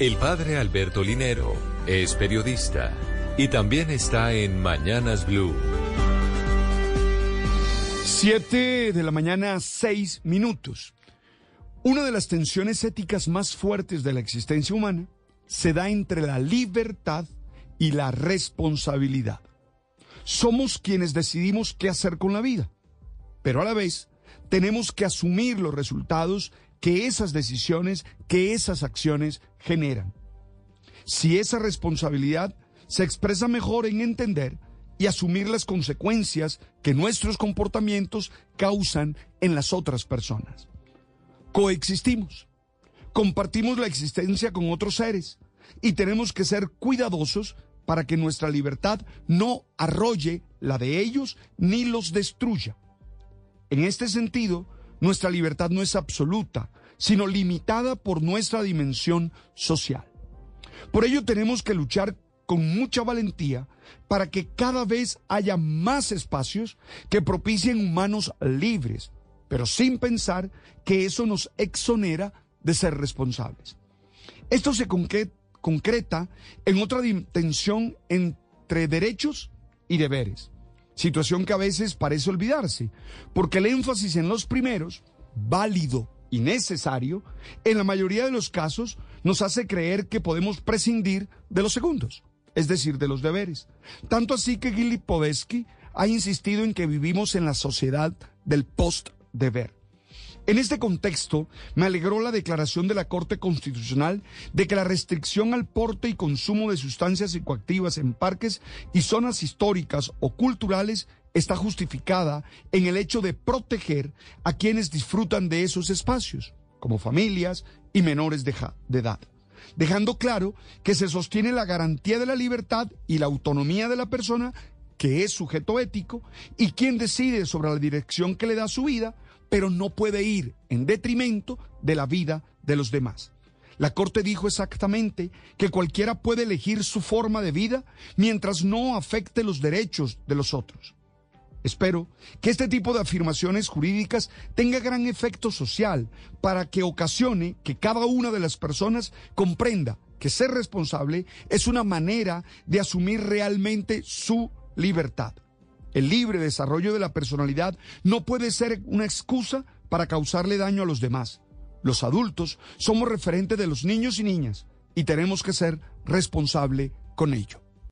El padre Alberto Linero es periodista y también está en Mañanas Blue. Siete de la mañana, seis minutos. Una de las tensiones éticas más fuertes de la existencia humana se da entre la libertad y la responsabilidad. Somos quienes decidimos qué hacer con la vida, pero a la vez tenemos que asumir los resultados que esas decisiones, que esas acciones generan. Si esa responsabilidad se expresa mejor en entender y asumir las consecuencias que nuestros comportamientos causan en las otras personas. Coexistimos, compartimos la existencia con otros seres y tenemos que ser cuidadosos para que nuestra libertad no arrolle la de ellos ni los destruya. En este sentido, nuestra libertad no es absoluta, sino limitada por nuestra dimensión social. Por ello tenemos que luchar con mucha valentía para que cada vez haya más espacios que propicien humanos libres, pero sin pensar que eso nos exonera de ser responsables. Esto se concreta en otra tensión entre derechos y deberes, situación que a veces parece olvidarse, porque el énfasis en los primeros, válido y necesario, en la mayoría de los casos nos hace creer que podemos prescindir de los segundos, es decir, de los deberes. Tanto así que Podesky ha insistido en que vivimos en la sociedad del post-deber. En este contexto, me alegró la declaración de la Corte Constitucional de que la restricción al porte y consumo de sustancias psicoactivas en parques y zonas históricas o culturales está justificada en el hecho de proteger a quienes disfrutan de esos espacios, como familias y menores de, edad, dejando claro que se sostiene la garantía de la libertad y la autonomía de la persona que es sujeto ético y quien decide sobre la dirección que le da su vida, pero no puede ir en detrimento de la vida de los demás. La Corte dijo exactamente que cualquiera puede elegir su forma de vida mientras no afecte los derechos de los otros. Espero que este tipo de afirmaciones jurídicas tenga gran efecto social para que ocasione que cada una de las personas comprenda que ser responsable es una manera de asumir realmente su libertad. El libre desarrollo de la personalidad no puede ser una excusa para causarle daño a los demás. Los adultos somos referentes de los niños y niñas y tenemos que ser responsable con ello.